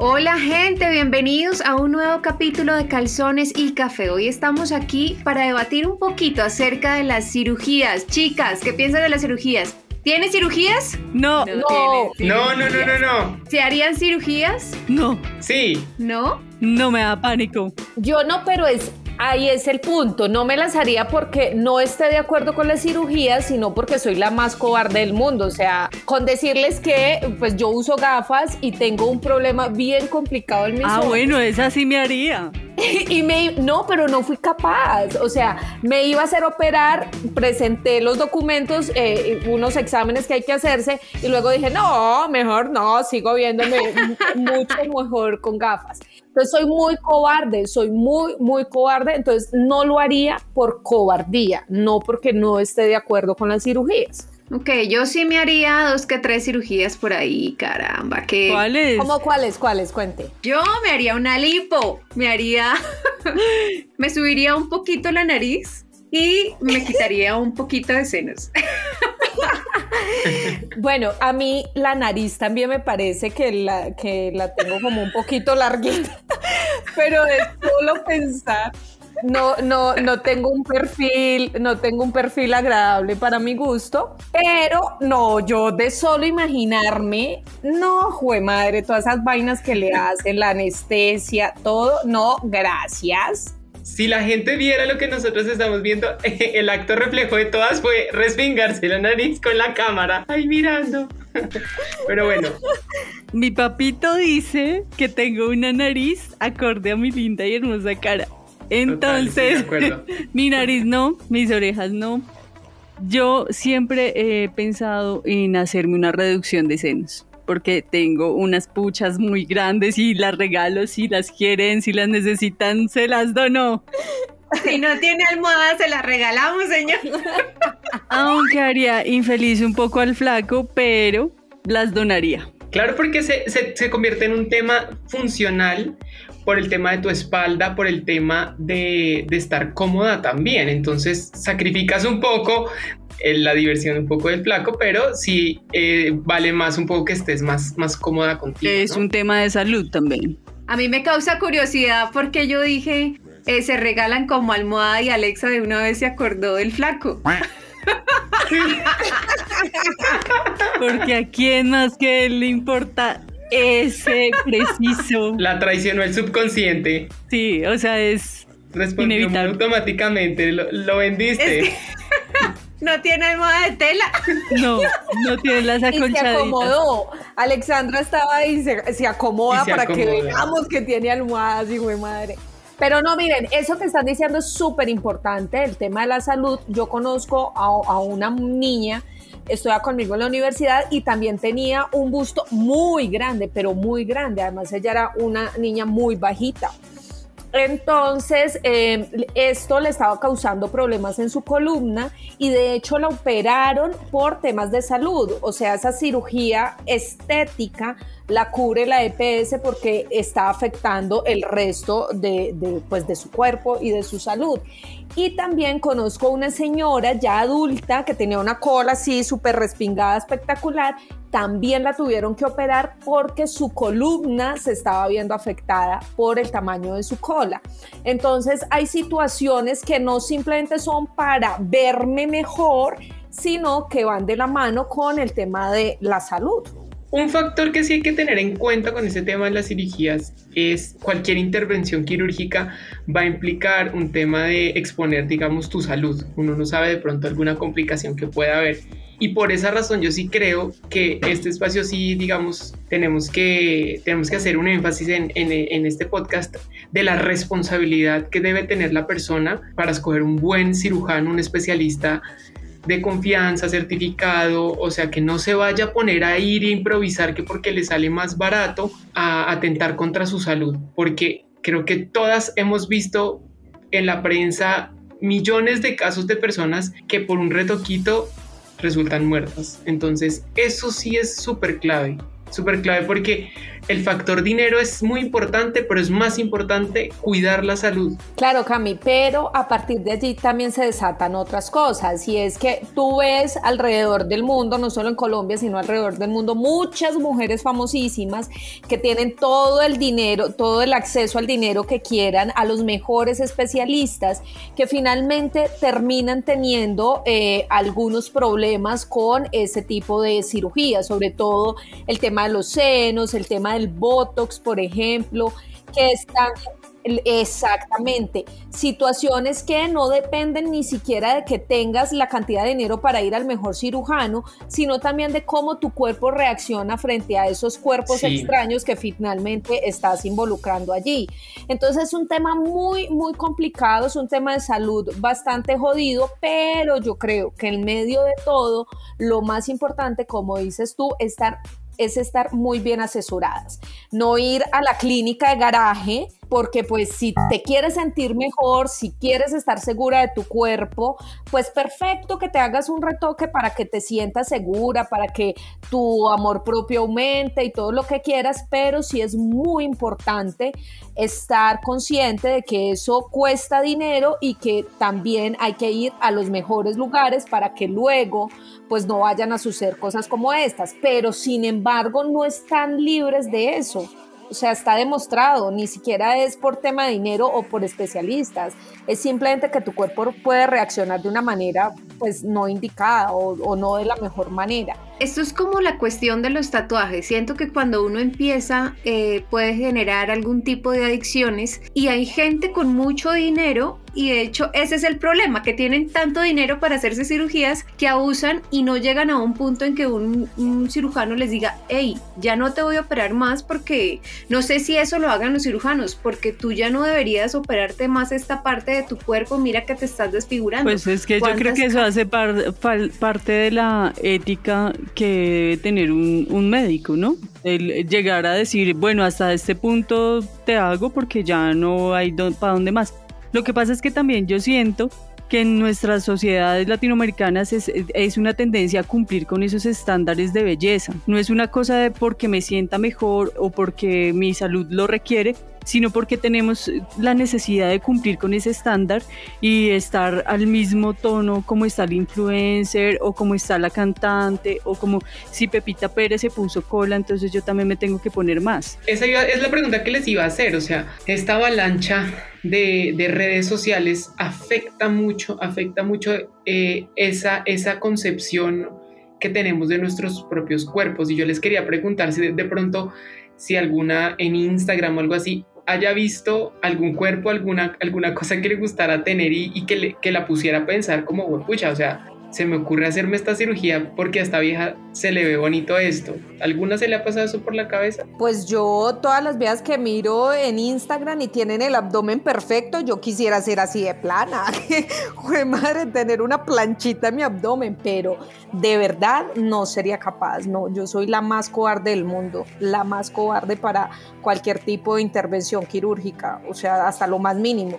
Hola gente, bienvenidos a un nuevo capítulo de Calzones y Café. Hoy estamos aquí para debatir un poquito acerca de las cirugías. Chicas, ¿qué piensan de las cirugías? ¿Tienes cirugías? No. No, No. No, no, no, no. ¿Se harían cirugías? No, Sí. ¿No? no me da pánico. Yo no, pero es ahí es el punto. No me las haría porque no esté de acuerdo con la cirugía, sino porque soy la más cobarde del mundo. O sea, con decirles que pues yo uso gafas y tengo un problema bien complicado en mis Ah, ojos. bueno, esa sí me haría. Y me, no, pero no fui capaz. O sea, me iba a hacer operar, presenté los documentos, eh, unos exámenes que hay que hacerse, y luego dije, no, mejor no, sigo viéndome mucho mejor con gafas. Entonces soy muy cobarde, soy muy, muy cobarde, entonces no lo haría por cobardía, no porque no esté de acuerdo con las cirugías. Ok, yo sí me haría dos que tres cirugías por ahí, caramba, que... ¿Cuál es? ¿Cómo cuáles? ¿Cuáles? Cuente. Yo me haría una lipo, me haría... me subiría un poquito la nariz y me quitaría un poquito de senos. Bueno, a mí la nariz también me parece que la, que la tengo como un poquito larguita, pero de solo pensar, no, no, no tengo un perfil, no tengo un perfil agradable para mi gusto, pero no, yo de solo imaginarme, no, jue madre, todas esas vainas que le hacen, la anestesia, todo, no, gracias. Si la gente viera lo que nosotros estamos viendo, el acto reflejo de todas fue respingarse la nariz con la cámara. Ay, mirando. Pero bueno, Mi papito dice que tengo una nariz acorde a mi linda y hermosa cara. Entonces, mi nariz no, mis orejas no. Yo siempre he pensado en hacerme una reducción de senos. Porque tengo unas puchas muy grandes y las regalo si las quieren, si las necesitan, se las dono. Si no tiene almohada, se la regalamos, señor. Aunque haría infeliz un poco al flaco, pero las donaría. claro porque se, se, se convierte en un tema funcional por el tema de tu espalda, por el tema de, de estar cómoda también. Entonces sacrificas un poco la diversión un poco del flaco, pero sí eh, vale más un poco que estés más, más cómoda contigo. Es ¿no? un tema de salud también. A mí me causa curiosidad porque yo dije, eh, se regalan como almohada y Alexa de una vez se acordó del flaco. Porque a quién más que él le importa ese preciso. La traicionó el subconsciente. Sí, o sea, es Respondió Inevitable. automáticamente, lo, lo vendiste. Es que- No tiene almohada de tela. no, no tiene las Y se acolchaditas. acomodó. Alexandra estaba ahí, se, se acomoda Y se para que veamos que tiene almohadas, hijo de madre. Pero no, miren, eso que están diciendo es súper importante, el tema de la salud. Yo conozco a, a una niña, estudia conmigo en la universidad y también tenía un busto muy grande, pero muy grande. Además, ella era una niña muy bajita. Entonces, eh, esto le estaba causando problemas en su columna y de hecho la operaron por temas de salud. O sea, esa cirugía estética la cubre la EPS porque está afectando el resto de, pues, de su cuerpo y de su salud. Y también conozco una señora ya adulta que tenía una cola así súper respingada, espectacular. También la tuvieron que operar porque su columna se estaba viendo afectada por el tamaño de su cola. Entonces hay situaciones que no simplemente son para verme mejor, sino que van de la mano con el tema de la salud. Un factor que sí hay que tener en cuenta con ese tema de las cirugías es cualquier intervención quirúrgica va a implicar un tema de exponer, digamos, tu salud. Uno no sabe de pronto alguna complicación que pueda haber. Y por esa razón yo sí creo que este espacio sí, digamos, tenemos que, tenemos que hacer un énfasis en, en este podcast de la responsabilidad que debe tener la persona para escoger un buen cirujano, un especialista de confianza, certificado, o sea, que no se vaya a poner a ir e improvisar que porque le sale más barato a atentar contra su salud, porque creo que todas hemos visto en la prensa millones de casos de personas que por un retoquito resultan muertas. Entonces, eso sí es súper clave, súper clave porque el factor dinero es muy importante, pero es más importante cuidar la salud. Claro, Cami, pero a partir de allí también se desatan otras cosas y es que tú ves alrededor del mundo, no solo en Colombia, sino alrededor del mundo, muchas mujeres famosísimas que tienen todo el dinero, todo el acceso al dinero que quieran, a los mejores especialistas, que finalmente terminan teniendo eh, algunos problemas con ese tipo de cirugía, sobre todo el tema de los senos, el tema del Botox, por ejemplo, que están Exactamente. Situaciones que no dependen ni siquiera de que tengas la cantidad de dinero para ir al mejor cirujano, sino también de cómo tu cuerpo reacciona frente a esos cuerpos extraños que finalmente estás involucrando allí. Entonces es un tema muy, muy complicado, es un tema de salud bastante jodido, pero yo creo que en medio de todo, lo más importante, como dices tú, estar es estar muy bien asesoradas, no ir a la clínica de garaje porque pues si te quieres sentir mejor, si quieres estar segura de tu cuerpo, pues perfecto que te hagas un retoque para que te sientas segura, para que tu amor propio aumente y todo lo que quieras, pero sí es muy importante estar consciente de que eso cuesta dinero y que también hay que ir a los mejores lugares para que luego pues no vayan a suceder cosas como estas, pero sin embargo no están libres de eso. O sea, está demostrado, ni siquiera es por tema de dinero o por especialistas, es simplemente que tu cuerpo puede reaccionar de una manera pues no indicada o, o no de la mejor manera. Esto es como la cuestión de los tatuajes. Siento que cuando uno empieza eh, puede generar algún tipo de adicciones y hay gente con mucho dinero y de hecho ese es el problema, que tienen tanto dinero para hacerse cirugías que abusan y no llegan a un punto en que un, cirujano les diga, hey, ya no te voy a operar más porque no sé si eso lo hagan los cirujanos, porque tú ya no deberías operarte más esta parte de tu cuerpo, mira que te estás desfigurando. Pues es que yo creo que eso hace parte de la ética que debe tener un, médico, ¿no? El llegar a decir, bueno, hasta este punto te hago porque ya no hay para dónde más. Lo que pasa es que también yo siento que en nuestras sociedades latinoamericanas es, es, una tendencia a cumplir con esos estándares de belleza. No es una cosa de porque me sienta mejor o porque mi salud lo requiere, sino porque tenemos la necesidad de cumplir con ese estándar y estar al mismo tono como está el influencer o como está la cantante o como si Pepita Pérez se puso cola, entonces yo también me tengo que poner más. Esa es la pregunta que les iba a hacer, o sea, esta avalancha de, de redes sociales afecta mucho, afecta mucho eh, esa, esa concepción que tenemos de nuestros propios cuerpos. Y yo les quería preguntar si de pronto si alguna en Instagram o algo así haya visto algún cuerpo, alguna, alguna cosa que le gustara tener y, que, le, que la pusiera a pensar como, pucha, o sea, se me ocurre hacerme esta cirugía porque a esta vieja se le ve bonito esto. ¿Alguna se le ha pasado eso por la cabeza? Pues yo todas las veas que miro en Instagram y tienen el abdomen perfecto, yo quisiera ser así de plana. Joder, madre, tener una planchita en mi abdomen, pero de verdad no sería capaz. No, yo soy la más cobarde del mundo, la más cobarde para cualquier tipo de intervención quirúrgica, o sea, hasta lo más mínimo.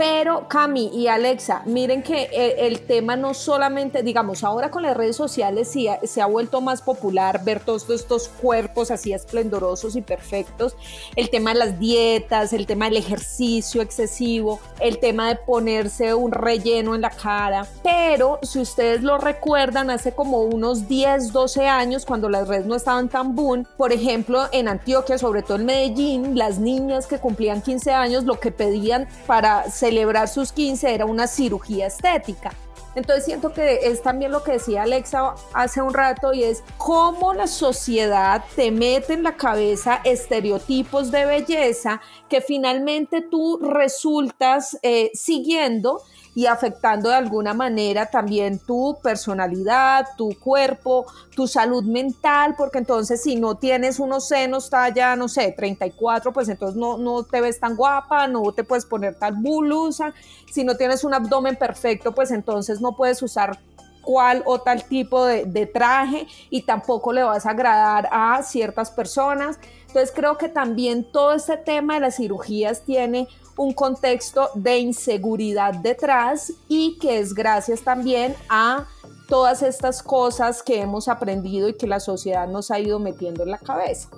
Pero Cami y Alexa, miren que eh, el, tema no solamente, digamos, ahora con las redes sociales sí, se ha vuelto más popular ver todos estos cuerpos así esplendorosos y perfectos. El tema de las dietas, el tema del ejercicio excesivo, el tema de ponerse un relleno en la cara. Pero si ustedes lo recuerdan, hace como unos 10, 12 años, cuando las redes no estaban tan boom, por ejemplo, en Antioquia, sobre todo en Medellín, las niñas que cumplían 15 años, lo que pedían para ser celebrar sus 15 era una cirugía estética. Entonces siento que es también lo que decía Alexa hace un rato y es cómo la sociedad te mete en la cabeza estereotipos de belleza que finalmente tú resultas eh, siguiendo y afectando de alguna manera también tu personalidad, tu cuerpo, tu salud mental, porque entonces si no tienes unos senos talla, no sé, 34, pues entonces no, no te ves tan guapa, no te puedes poner tal blusa, si no tienes un abdomen perfecto, pues entonces no puedes usar cual o tal tipo de, traje y tampoco le vas a agradar a ciertas personas. Entonces creo que también todo este tema de las cirugías tiene un contexto de inseguridad detrás y que es gracias también a todas estas cosas que hemos aprendido y que la sociedad nos ha ido metiendo en la cabeza.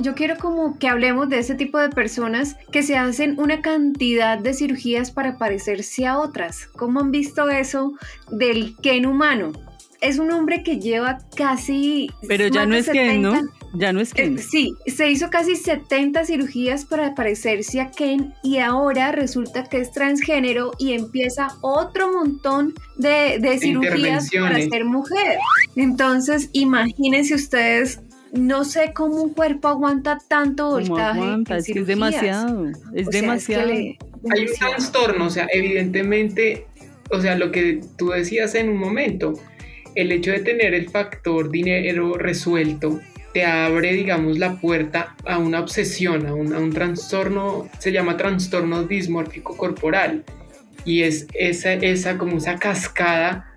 Yo quiero como que hablemos de ese tipo de personas que se hacen una cantidad de cirugías para parecerse a otras. ¿Cómo han visto eso del Ken humano? Es un hombre que lleva casi... Pero ya no es Ken, ¿no? Ya no es Ken. Eh, sí, se hizo casi 70 cirugías para parecerse a Ken y ahora resulta que es transgénero y empieza otro montón de, de cirugías para ser mujer. Entonces, imagínense ustedes no sé cómo un cuerpo aguanta tanto voltaje. Aguanta? Es que es demasiado, es demasiado. Hay un trastorno, o sea, evidentemente, o sea, lo que tú decías en un momento, el hecho de tener el factor dinero resuelto te abre, digamos, la puerta a una obsesión, a un, a un trastorno, se llama trastorno dismórfico corporal, y es esa, esa como esa cascada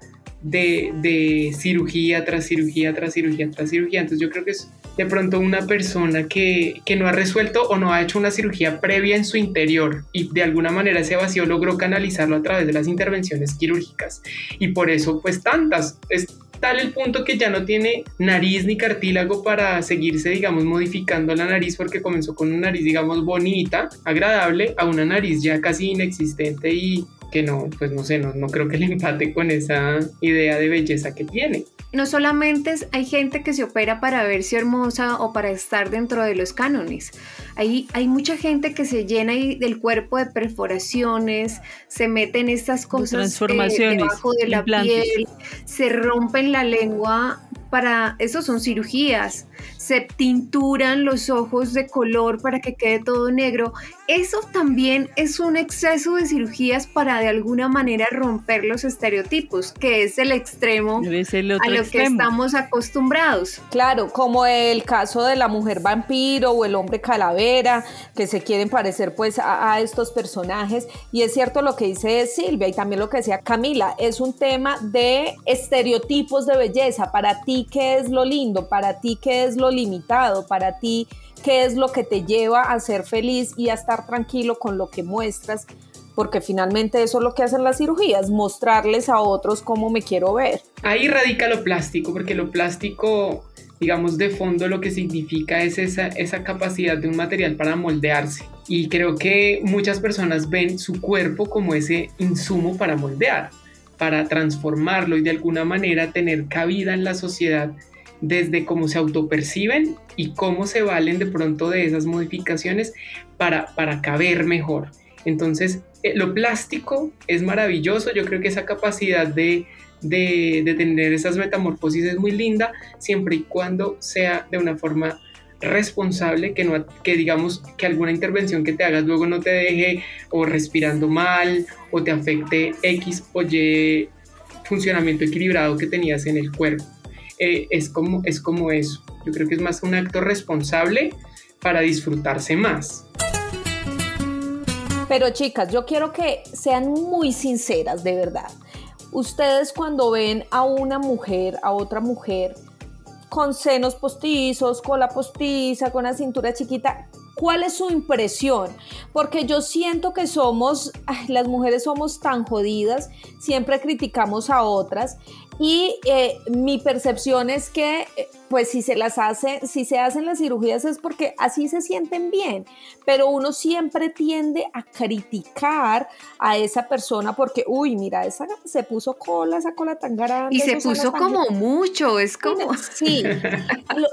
de, cirugía tras cirugía tras cirugía tras cirugía. Entonces yo creo que es de pronto una persona que, que, no ha resuelto o no ha hecho una cirugía previa en su interior y de alguna manera ese vacío logró canalizarlo a través de las intervenciones quirúrgicas. Y por eso pues tantas, es tal el punto que ya no tiene nariz ni cartílago para seguirse, digamos, modificando la nariz porque comenzó con una nariz, digamos, bonita, agradable, a una nariz ya casi inexistente y que no, pues no sé, no, no creo que le empate con esa idea de belleza que tiene. No solamente hay gente que se opera para verse hermosa o para estar dentro de los cánones. Hay, hay mucha gente que se llena del cuerpo de perforaciones, se meten estas cosas eh, transformaciones, debajo de la piel, se rompen la lengua para, eso son cirugías, se tinturan los ojos de color para que quede todo negro. Eso también es un exceso de cirugías para de alguna manera romper los estereotipos, que es el extremo a lo que estamos acostumbrados. Claro, como el caso de la mujer vampiro o el hombre calavera, que se quieren parecer pues a, a estos personajes. Y es cierto lo que dice Silvia y también lo que decía Camila, es un tema de estereotipos de belleza. Para ti qué es lo lindo, para ti qué es lo limitado, para ti qué es lo que te lleva a ser feliz y a estar tranquilo con lo que muestras, porque finalmente eso es lo que hacen las cirugías, mostrarles a otros cómo me quiero ver. Ahí radica lo plástico, porque lo plástico, digamos, de fondo lo que significa es esa, esa capacidad de un material para moldearse. Y creo que muchas personas ven su cuerpo como ese insumo para moldear para transformarlo y de alguna manera tener cabida en la sociedad desde cómo se autoperciben y cómo se valen de pronto de esas modificaciones para, para caber mejor. Entonces, eh, lo plástico es maravilloso, yo creo que esa capacidad de, de, de tener esas metamorfosis es muy linda, siempre y cuando sea de una forma responsable, que, no, que digamos que alguna intervención que te hagas luego no te deje o respirando mal o te afecte X o Y funcionamiento equilibrado que tenías en el cuerpo. Eh, es, como, es como eso. Yo creo que es más un acto responsable para disfrutarse más. Pero chicas, yo quiero que sean muy sinceras, de verdad. Ustedes cuando ven a una mujer, a otra mujer, con senos postizos, cola postiza, con la cintura chiquita. ¿Cuál es su impresión? Porque yo siento que somos, las mujeres somos tan jodidas, siempre criticamos a otras y eh, mi percepción es que, eh, pues si se las hace, si se hacen las cirugías es porque así se sienten bien, pero uno siempre tiende a criticar a esa persona porque, uy, mira, esa se puso cola, esa cola tan grande. Y se puso como mucho, es como... Sí,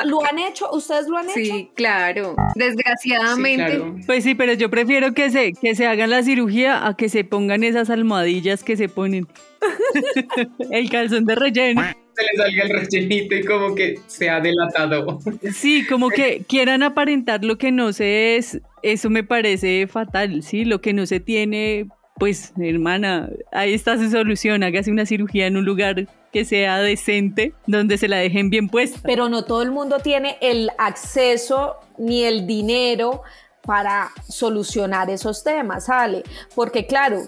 ¿Lo, han hecho? ¿Ustedes lo han hecho? Sí, claro, desgraciadamente. Pues sí, pero yo prefiero que se, que se hagan la cirugía a que se pongan esas almohadillas que se ponen. el calzón de relleno. Se le salga el rellenito y como que se ha delatado. Sí, como que quieran aparentar lo que no se es, eso me parece fatal, ¿sí? Lo que no se tiene, pues hermana, ahí está su solución, hágase una cirugía en un lugar que sea decente, donde se la dejen bien puesta. Pero no todo el mundo tiene el acceso ni el dinero para solucionar esos temas, ¿sale? Porque claro,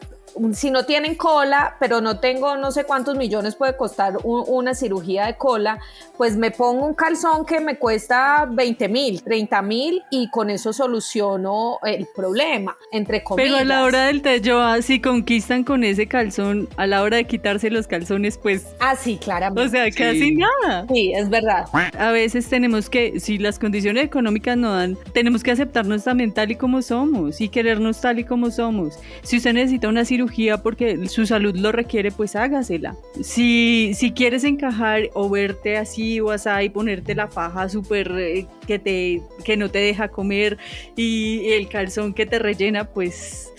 si no tienen cola, pero no tengo no sé cuántos millones puede costar una cirugía de cola, pues me pongo un calzón que me cuesta 20 mil, 30 mil y con eso soluciono el problema, entre comillas. Pero a la hora del yo, ah, si conquistan con ese calzón, a la hora de quitarse los calzones, pues... Ah, sí, claramente. O sea, casi nada. Sí, es verdad. A veces tenemos que, si las condiciones económicas no dan, tenemos que aceptarnos también tal y como somos y querernos tal y como somos. Si usted necesita una cirugía porque su salud lo requiere, pues hágasela. Si, si quieres encajar o verte así o así y ponerte la faja súper eh, que, te, que no te deja comer y el calzón que te rellena, pues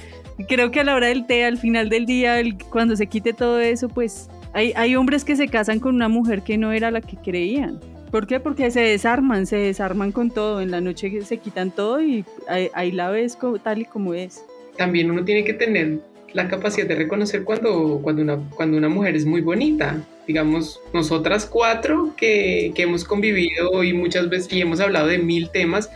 creo que a la hora del té, al final del día, cuando se quite todo eso, pues hay, hay hombres que se casan con una mujer que no era la que creían. ¿Por qué? Porque se desarman, se desarman con todo. En la noche se quitan todo y ahí, la ves tal y como es. También uno tiene que tener la capacidad de reconocer cuando, cuando, una, cuando una mujer es muy bonita. Digamos, nosotras cuatro que, que hemos convivido y muchas veces y hemos hablado de mil temas,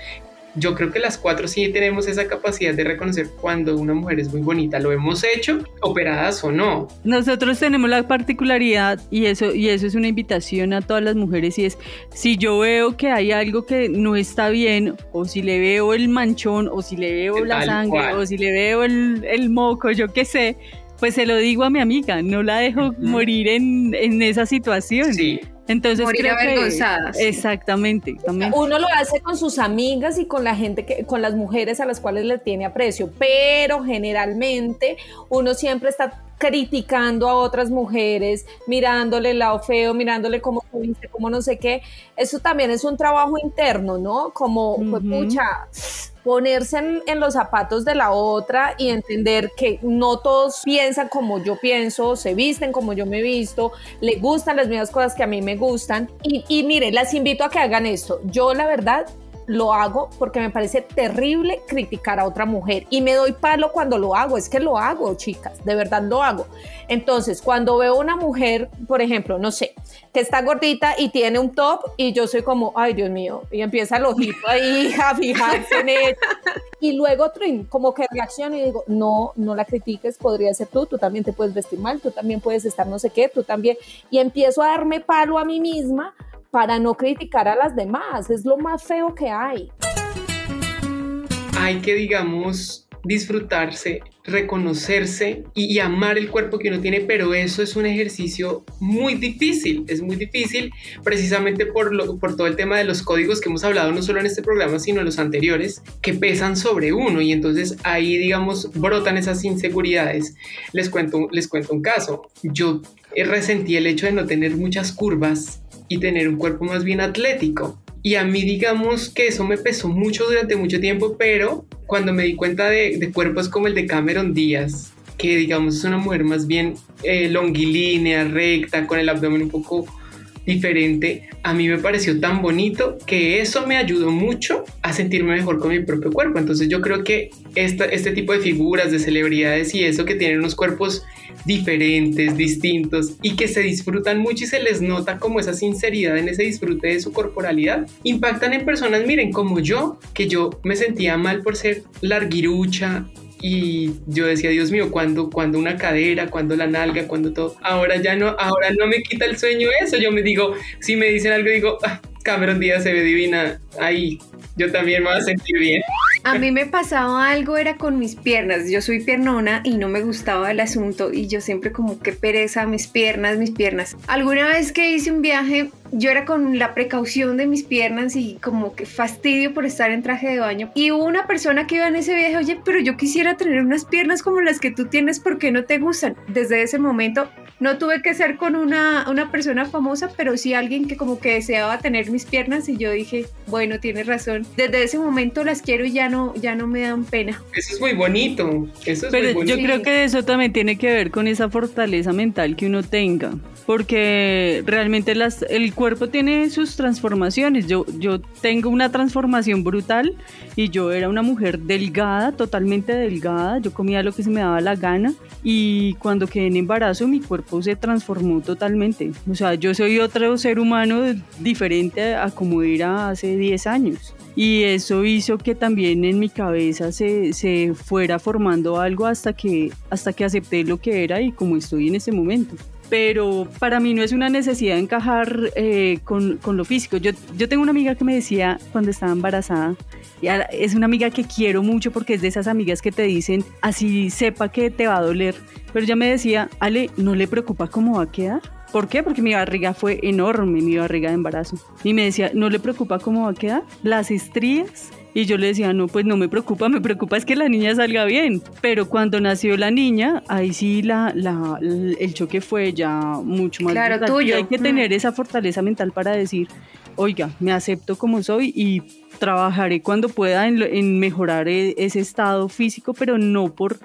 yo creo que las cuatro sí tenemos esa capacidad de reconocer cuando una mujer es muy bonita. Lo hemos hecho, operadas o no. Nosotros tenemos la particularidad y eso, y eso es una invitación a todas las mujeres y es, si yo veo que hay algo que no está bien, o si le veo el manchón, o si le veo la sangre, o si le veo el, el moco, yo qué sé, pues se lo digo a mi amiga, no la dejo morir en, en, esa situación. Sí. Entonces Morir creo avergonzadas. exactamente, Uno lo hace con sus amigas y con la gente que, con las mujeres a las cuales le tiene aprecio, pero generalmente uno siempre está criticando a otras mujeres, mirándole el lado feo, mirándole cómo como no sé qué. Eso también es un trabajo interno, ¿no? Como, pues, pucha, ponerse en, los zapatos de la otra y entender que no todos piensan como yo pienso, se visten como yo me visto, le gustan las mismas cosas que a mí me gustan. Y, y miren, las invito a que hagan esto. Yo la verdad lo hago porque me parece terrible criticar a otra mujer y me doy palo cuando lo hago, es que lo hago, chicas, de verdad lo hago. Entonces, cuando veo una mujer, por ejemplo, no sé, que está gordita y tiene un top y yo soy como, ay Dios mío, y empieza el ojito ahí a fijarse en él. Y luego como que reacciono y digo, no, no la critiques, podría ser tú, tú también te puedes vestir mal, tú también puedes estar no sé qué, tú también. Y empiezo a darme palo a mí misma para no criticar a las demás. Es lo más feo que hay. Hay que, digamos, disfrutarse, reconocerse y, amar el cuerpo que uno tiene, pero eso es un ejercicio muy difícil, es muy difícil precisamente por, lo, por todo el tema de los códigos que hemos hablado no solo en este programa, sino en los anteriores, que pesan sobre uno y entonces ahí, digamos, brotan esas inseguridades. Les cuento, les cuento un caso, yo resentí el hecho de no tener muchas curvas y tener un cuerpo más bien atlético. Y a mí digamos que eso me pesó mucho durante mucho tiempo, pero cuando me di cuenta de, cuerpos como el de Cameron Díaz, que digamos es una mujer más bien eh, longilínea, recta, con el abdomen un poco diferente, a mí me pareció tan bonito que eso me ayudó mucho a sentirme mejor con mi propio cuerpo. Entonces yo creo que este tipo de figuras, de celebridades y eso que tienen unos cuerpos diferentes, distintos y que se disfrutan mucho y se les nota como esa sinceridad en ese disfrute de su corporalidad, impactan en personas, miren, como yo, que yo me sentía mal por ser larguirucha, y yo decía, Dios mío, ¿cuándo, cuando una cadera, cuando la nalga, cuando todo? Ahora ya no, ahora no me quita el sueño eso. Yo me digo, si me dicen algo, digo, ah, Cameron Díaz se ve divina. Ahí, yo también me voy a sentir bien. A mí me pasaba algo, era con mis piernas. Yo soy piernona y no me gustaba el asunto y yo siempre como que pereza mis piernas, mis piernas. Alguna vez que hice un viaje, yo era con la precaución de mis piernas y como que fastidio por estar en traje de baño. Y hubo una persona que iba en ese viaje, oye, pero yo quisiera tener unas piernas como las que tú tienes, ¿por qué no te gustan? Desde ese momento no tuve que ser con una, una persona famosa, pero sí alguien que como que deseaba tener mis piernas y yo dije, bueno, tienes razón. Desde ese momento las quiero y ya no ya no me dan pena. Eso es muy bonito. Eso es Pero muy bonito. yo creo que eso también tiene que ver con esa fortaleza mental que uno tenga. Porque realmente las, el cuerpo tiene sus transformaciones. Yo, yo tengo una transformación brutal y yo era una mujer delgada, totalmente delgada. Yo comía lo que se me daba la gana. Y cuando quedé en embarazo, mi cuerpo se transformó totalmente. O sea, yo soy otro ser humano diferente a como era hace 10 años. Y eso hizo que también en mi cabeza se, se fuera formando algo hasta que, hasta que acepté lo que era y como estoy en ese momento pero para mí no es una necesidad encajar eh, con, con, lo físico. Yo, yo tengo una amiga que me decía cuando estaba embarazada, y es una amiga que quiero mucho porque es de esas amigas que te dicen, así sepa que te va a doler, pero ella me decía, Ale, ¿no le preocupa cómo va a quedar? ¿Por qué? Porque mi barriga fue enorme, mi barriga de embarazo. Y me decía, ¿no le preocupa cómo va a quedar? Las estrías. Y yo le decía, no, pues no me preocupa, me preocupa es que la niña salga bien. Pero cuando nació la niña, ahí sí la, la, el choque fue ya mucho más. Claro, tuyo. hay que tener esa fortaleza mental para decir, oiga, me acepto como soy y trabajaré cuando pueda en, en mejorar e, ese estado físico, pero no por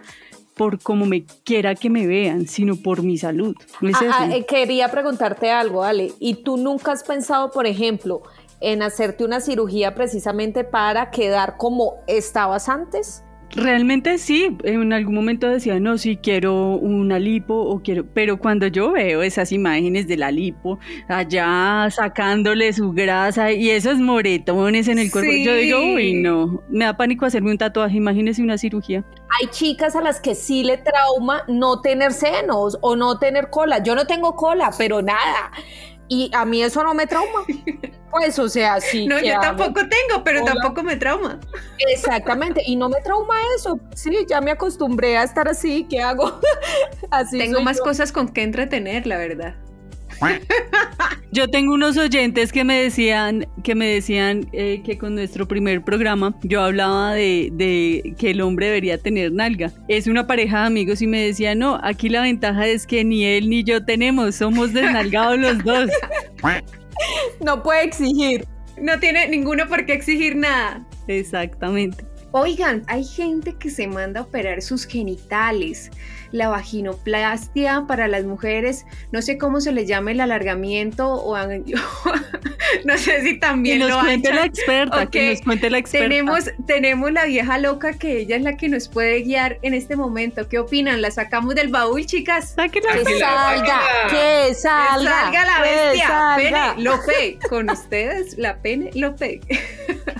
por cómo me quiera que me vean, sino por mi salud. Ah, ah, eh, quería preguntarte algo, Ale. ¿Y tú nunca has pensado, por ejemplo, en hacerte una cirugía precisamente para quedar como estabas antes? Realmente sí, en algún momento decía, no, sí quiero una lipo o quiero, pero cuando yo veo esas imágenes de la lipo allá sacándole su grasa y esos moretones en el cuerpo, yo digo, uy, no, me da pánico hacerme un tatuaje, imagínese una cirugía. Hay chicas a las que sí le trauma no tener senos o no tener cola. Yo no tengo cola, pero nada y a mí eso no me trauma. Pues, o sea, sí. No, yo tampoco tengo, pero tampoco me trauma. Exactamente, y no me trauma eso. Sí, ya me acostumbré a estar así, ¿qué hago? así Tengo más cosas con que entretener, la verdad. Yo tengo unos oyentes que me decían que me decían eh, que con nuestro primer programa yo hablaba de, que el hombre debería tener nalga. Es una pareja de amigos y me decían, no, aquí la ventaja es que ni él ni yo tenemos, somos desnalgados los dos. No puede exigir. No tiene ninguno por qué exigir nada. Exactamente. Oigan, hay gente que se manda a operar sus genitales la vaginoplastia para las mujeres, no sé cómo se le llama el alargamiento o no sé si también que nos cuente la experta, que nos cuente la experta. Tenemos, tenemos la vieja loca que ella es la que nos puede guiar en este momento. ¿Qué opinan? ¿La sacamos del baúl, chicas? que salga, que salga, que salga la bestia. Pene Lope, con ustedes la Pene Lope.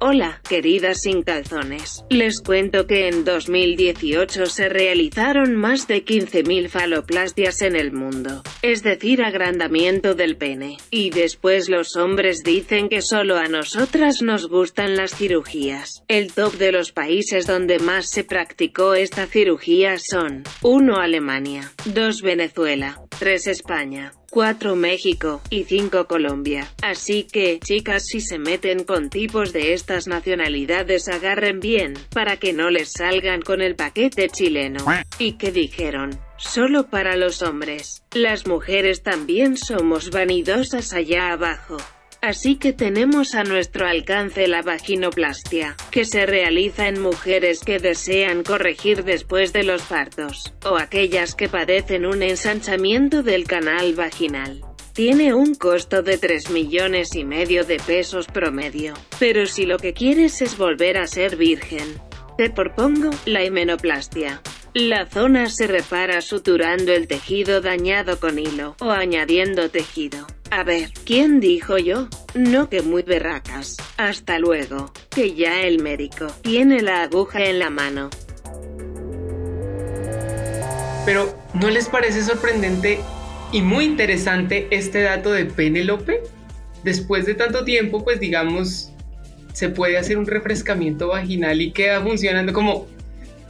Hola, queridas sin calzones. Les cuento que en 2018 se realizaron más de 15.000 faloplastias en el mundo, es decir, agrandamiento del pene. Y después los hombres dicen que solo a nosotras nos gustan las cirugías. El top de los países donde más se practicó esta cirugía son 1 Alemania, 2 Venezuela, 3 España, 4 México y 5 Colombia. Así que, chicas, si se meten con tipos de estas nacionalidades agarren bien, para que no les salgan con el paquete chileno. ¿Y qué dijeron? Solo para los hombres. Las mujeres también somos vanidosas allá abajo. Así que tenemos a nuestro alcance la vaginoplastia, que se realiza en mujeres que desean corregir después de los partos, o aquellas que padecen un ensanchamiento del canal vaginal. Tiene un costo de 3 millones y medio de pesos promedio. Pero si lo que quieres es volver a ser virgen, te propongo la himenoplastia. La zona se repara suturando el tejido dañado con hilo o añadiendo tejido. A ver, ¿quién dijo yo? No que muy berracas. Hasta luego. Que ya el médico tiene la aguja en la mano. Pero, ¿no les parece sorprendente y muy interesante este dato de Penelope? Después de tanto tiempo, pues digamos, se puede hacer un refrescamiento vaginal y queda funcionando como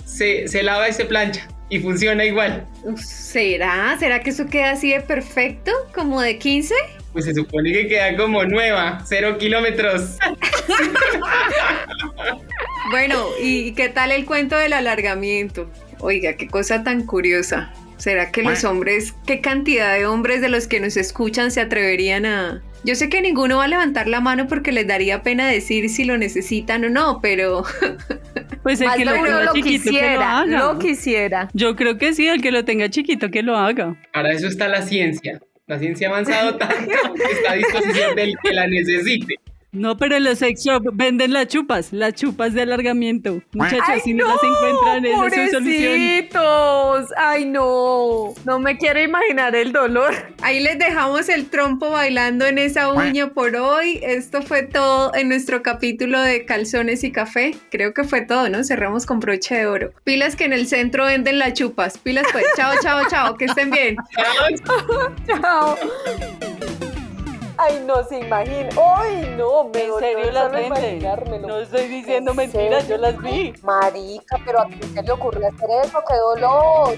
se, se lava y se plancha y funciona igual. ¿Será? ¿Será que eso queda así de perfecto? ¿Como de 15? Pues se supone que queda como nueva, cero kilómetros. bueno, ¿y qué tal el cuento del alargamiento? Oiga, qué cosa tan curiosa. ¿Será que los hombres, qué cantidad de hombres de los que nos escuchan se atreverían a, yo sé que ninguno va a levantar la mano porque les daría pena decir si lo necesitan o no, pero. Pues el que lo tenga chiquito quisiera, que lo haga. Lo quisiera. Yo creo que sí, el que lo tenga chiquito que lo haga. Para eso está la ciencia. La ciencia ha avanzado tanto que está a disposición del que la necesite. No, pero en los sex shop venden las chupas, las chupas de alargamiento. Muchachas, si no, las encuentran, esa es su solución. Ay, no. No me quiero imaginar el dolor. Ahí les dejamos el trompo bailando en esa uña por hoy. Esto fue todo en nuestro capítulo de calzones y café. Creo que fue todo, ¿no? Cerramos con broche de oro. Pilas que en el centro venden las chupas. Pilas pues. Chao, chao, chao. Que estén bien. Chao. Ay, no se imagina. Ay, no, me ¿En serio las venden? No estoy diciendo ¿En mentiras, yo las vi. Marica, pero ¿a quién se le ocurrió hacer eso? ¡Qué dolor!